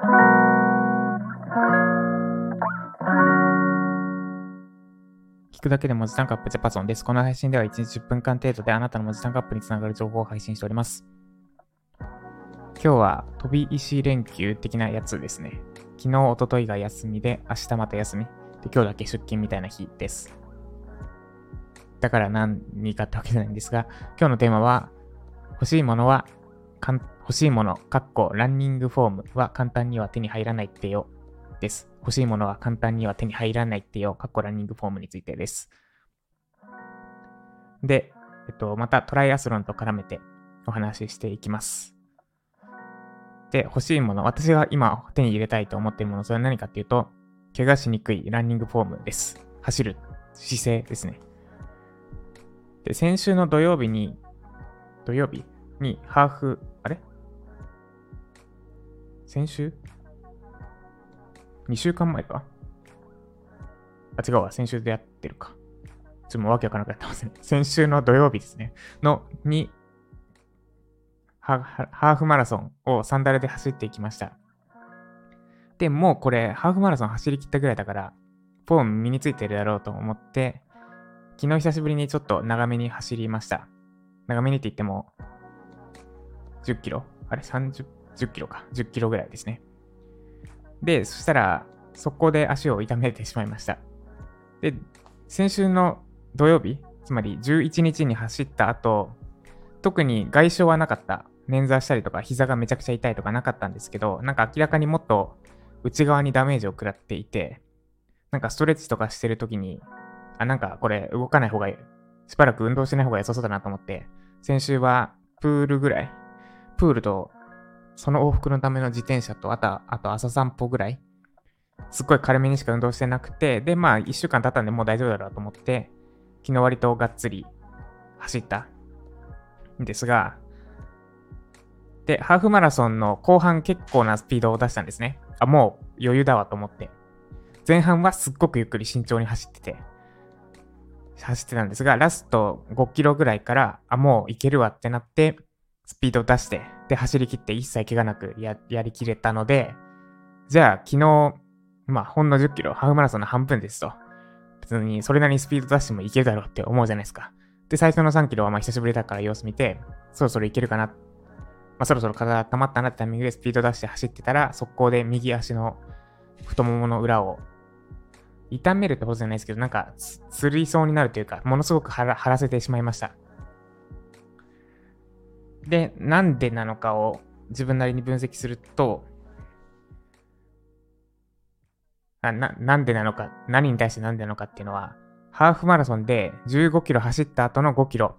聞くだけで文字タンクアップジャパソンです。この配信では1日10分間程度であなたの文字タンクアップにつながる情報を配信しております。今日は飛び石連休的なやつですね。昨日、おとといが休みで、明日また休み。で、今日だけ出勤みたいな日です。だから何かってわけじゃないんですが、今日のテーマは、欲しいものは、かん欲しいもの、かっこランニングフォームは簡単には手に入らないってよ。です。欲しいものは簡単には手に入らないってよ。かっこランニングフォームについてです。で、えっと、またトライアスロンと絡めてお話ししていきます。で、欲しいもの、私が今手に入れたいと思っているもの、それは何かっていうと、怪我しにくいランニングフォームです。走る姿勢ですね。で、先週の土曜日に、土曜日？にハーフ、あれ？先週 ?2 週間前か？あ、違うわ。先週でやってるか。ちょっともうわけわからなくなってますね。先週の土曜日ですね。の、に、ハーフマラソンをサンダルで走っていきました。で、もうこれ、ハーフマラソン走り切ったぐらいだから、フォーム身についてるだろうと思って、昨日久しぶりにちょっと長めに走りました。長めにって言っても、10キロ？あれ ?30、10キロか。10キロぐらいですね。で、そしたら、速攻で足を痛めてしまいました。で、先週の土曜日、つまり11日に走った後、特に外傷はなかった。捻挫したりとか、膝がめちゃくちゃ痛いとかなかったんですけど、なんか明らかにもっと内側にダメージを食らっていて、なんかストレッチとかしてる時に、あ、なんかこれ動かない方がいい。しばらく運動しない方が良さそうだなと思って、先週はプールぐらい、プールとその往復のための自転車と、あと、あと朝散歩ぐらい、すっごい軽めにしか運動してなくて、で、まあ1週間経ったんでもう大丈夫だろうと思って、昨日割とがっつり走ったんですが、で、ハーフマラソンの後半結構なスピードを出したんですね。あ、もう余裕だわと思って。前半はすっごくゆっくり慎重に走ってて、走ってたんですが、ラスト5キロぐらいから、あ、もういけるわってなって、スピード出して、で、走り切って一切怪我なくややりきれたので、じゃあ昨日、まあほんの10キロ、ハーフマラソンの半分ですと。別にそれなりにスピード出してもいけるだろうって思うじゃないですか。で、最初の3キロはまあ久しぶりだから様子見て、そろそろいけるかな。まあそろそろ体溜まったなってタイミングでスピード出して走ってたら、速攻で右足の太ももの裏を痛めるってことじゃないですけど、なんかつりそうになるというか、ものすごく張らせてしまいました。で、なんでなのかを自分なりに分析すると、あななんでなのか、何に対してなんでなのかっていうのは、ハーフマラソンで15キロ走った後の5キロ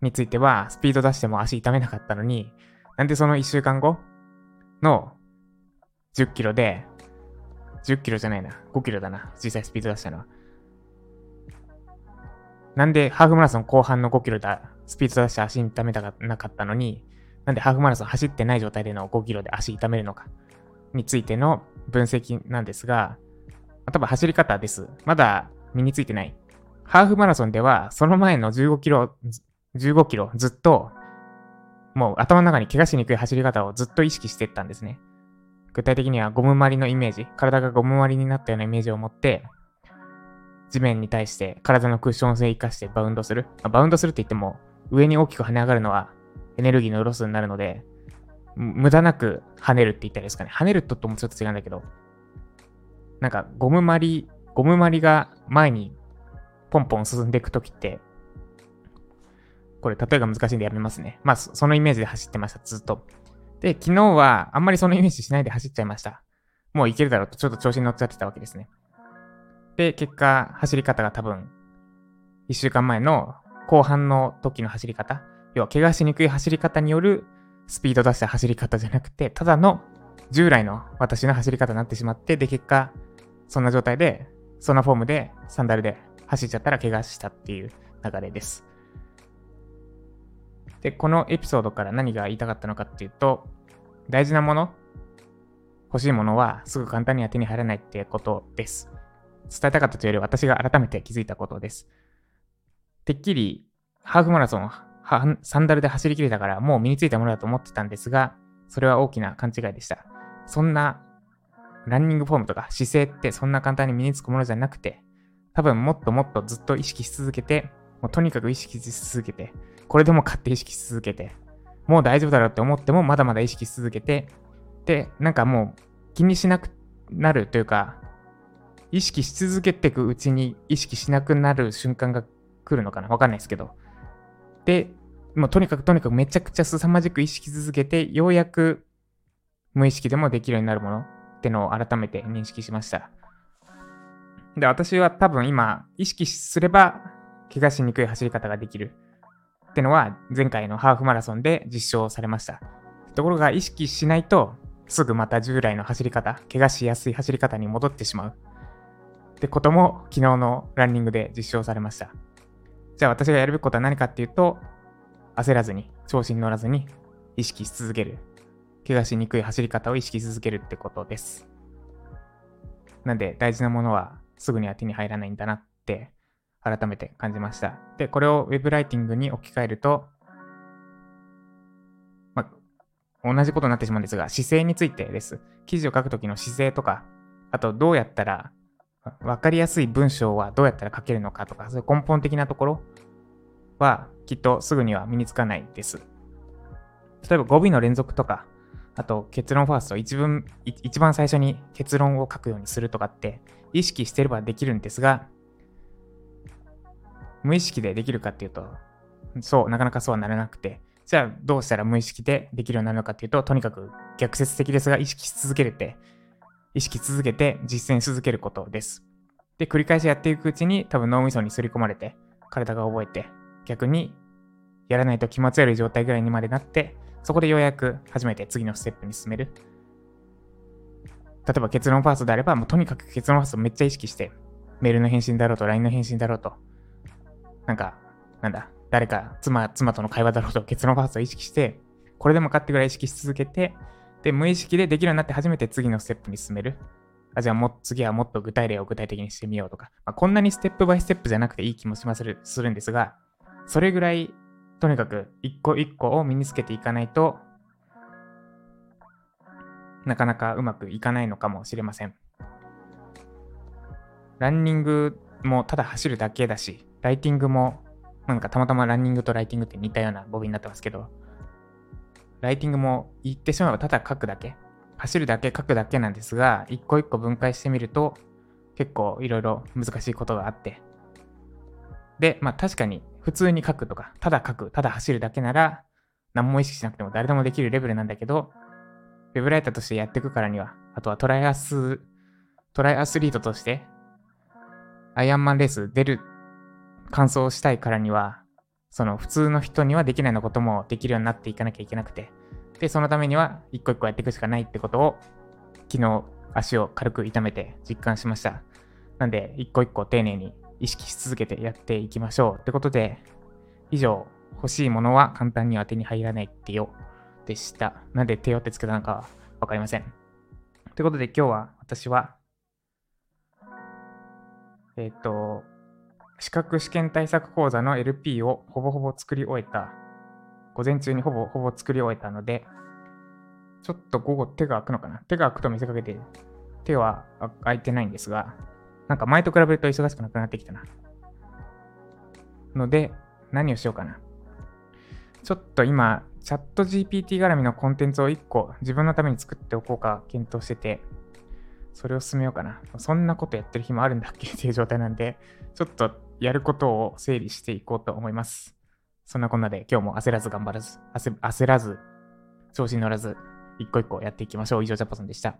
については、スピード出しても足痛めなかったのに、なんでその1週間後の10キロで、10キロじゃないな、5キロだな、実際スピード出したのは。なんでハーフマラソン後半の5キロだ、スピード出して足痛めたかなかったのに、なんでハーフマラソン走ってない状態での5キロで足痛めるのかについての分析なんですが、多分走り方です。まだ身についてない。ハーフマラソンでは、その前の15キロ、15キロずっと、もう頭の中に怪我しにくい走り方をずっと意識してったんですね。具体的にはゴムまりのイメージ、体がゴムまりになったようなイメージを持って、地面に対して体のクッション性を生かしてバウンドする。あバウンドするって言っても、上に大きく跳ね上がるのはエネルギーのロスになるので、無駄なく跳ねるって言ったらいいですかね。跳ねるとともちょっと違うんだけど、なんかゴムまり、ゴムまりが前にポンポン進んでいくときって、これ、例えが難しいんでやめますね。まあ、そのイメージで走ってました、ずっと。で、昨日はあんまりそのイメージしないで走っちゃいました。もういけるだろうと、ちょっと調子に乗っちゃってたわけですね。で、結果、走り方が多分、一週間前の後半の時の走り方、要は怪我しにくい走り方によるスピード出した走り方じゃなくて、ただの従来の私の走り方になってしまって、で、結果、そんな状態で、そんなフォームでサンダルで走っちゃったら怪我したっていう流れです。で、このエピソードから何が言いたかったのかっていうと、大事なもの、欲しいものはすぐ簡単には手に入らないってことです。伝えたかったというより私が改めて気づいたことです。てっきりハーフマラソンサンダルで走り切れたからもう身についたものだと思ってたんですが、それは大きな勘違いでした。そんなランニングフォームとか姿勢ってそんな簡単に身につくものじゃなくて、多分もっともっとずっと意識し続けて、もうとにかく意識し続けて、これでも買って意識し続けて、もう大丈夫だろうって思ってもまだまだ意識し続けて、で、なんかもう気にしなくなるというか、意識し続けていくうちに意識しなくなる瞬間が来るのかな？わかんないですけど。で、もうとにかくとにかくめちゃくちゃ凄まじく意識続けて、ようやく無意識でもできるようになるものってのを改めて認識しました。で、私は多分今、意識すれば、怪我しにくい走り方ができるってのは、前回のハーフマラソンで実証されました。ところが、意識しないと、すぐまた従来の走り方、怪我しやすい走り方に戻ってしまう。ってことも、昨日のランニングで実証されました。じゃあ私がやるべきことは何かっていうと、焦らずに、調子に乗らずに、意識し続ける。怪我しにくい走り方を意識し続けるってことです。なんで大事なものはすぐには手に入らないんだなって改めて感じました。で、これを Web ライティングに置き換えると、ま同じことになってしまうんですが、姿勢についてです。記事を書くときの姿勢とか、あとどうやったら分かりやすい文章はどうやったら書けるのかとか、そういう根本的なところはきっとすぐには身につかないです。例えば語尾の連続とか、あと結論ファースト、一文一番最初に結論を書くようにするとかって意識してればできるんですが、無意識でできるかっていうと、そう、なかなかそうはならなくて、じゃあどうしたら無意識でできるようになるのかっていうと、とにかく逆説的ですが意識し続けるって、意識続けて実践し続けることです。で、繰り返しやっていくうちに多分脳みそに刷り込まれて、体が覚えて、逆にやらないと気持ち悪い状態ぐらいにまでなって、そこでようやく初めて次のステップに進める。例えば結論ファーストであれば、もうとにかく結論ファーストめっちゃ意識して、メールの返信だろうと、LINE の返信だろうと、なんか、なんだ、誰か、妻、妻との会話だろうと、結論ファーストを意識して、これでもかってぐらい意識し続けて、で、無意識でできるようになって初めて次のステップに進める。あ、じゃあも、次はもっと具体例を具体的にしてみようとか、まあ、こんなにステップバイステップじゃなくていい気もしまするするんですが、それぐらいとにかく一個一個を身につけていかないとなかなかうまくいかないのかもしれません。ランニングもただ走るだけだし、ライティングもなんかたまたまランニングとライティングって似たようなボビになってますけど、ライティングも言ってしまえばただ書くだけ、走るだけ書くだけなんですが、一個一個分解してみると結構いろいろ難しいことがあって、で、まあ確かに普通に書くとか、ただ書く、ただ走るだけなら、何も意識しなくても誰でもできるレベルなんだけど、ウェブライターとしてやっていくからには、あとはトライアス、トライアスリートとして、アイアンマンレース出る、完走したいからには、その普通の人にはできないようなこともできるようになっていかなきゃいけなくて、で、そのためには一個一個やっていくしかないってことを、昨日足を軽く痛めて実感しました。なんで、一個一個丁寧に意識し続けてやっていきましょう。ってことで、以上、欲しいものは簡単には手に入らないってよ、でした。なんで手よってつけたのかはわかりません。ということで今日は私は、えっ、ー、と、資格試験対策講座の LP をほぼほぼ作り終えた。午前中にほぼほぼ作り終えたので、ちょっと午後手が開くのかな？手が開くと見せかけて手は開いてないんですが、なんか前と比べると忙しくなくなってきたな。ので、何をしようかな。ちょっと今、チャット GPT 絡みのコンテンツを1個自分のために作っておこうか検討してて、それを進めようかな。そんなことやってる暇あるんだっけ？っていう状態なんで、ちょっとやることを整理していこうと思います。そんなこんなで今日も焦らず頑張らず、焦らず、調子に乗らず、一個一個やっていきましょう。以上、ジャパソンでした。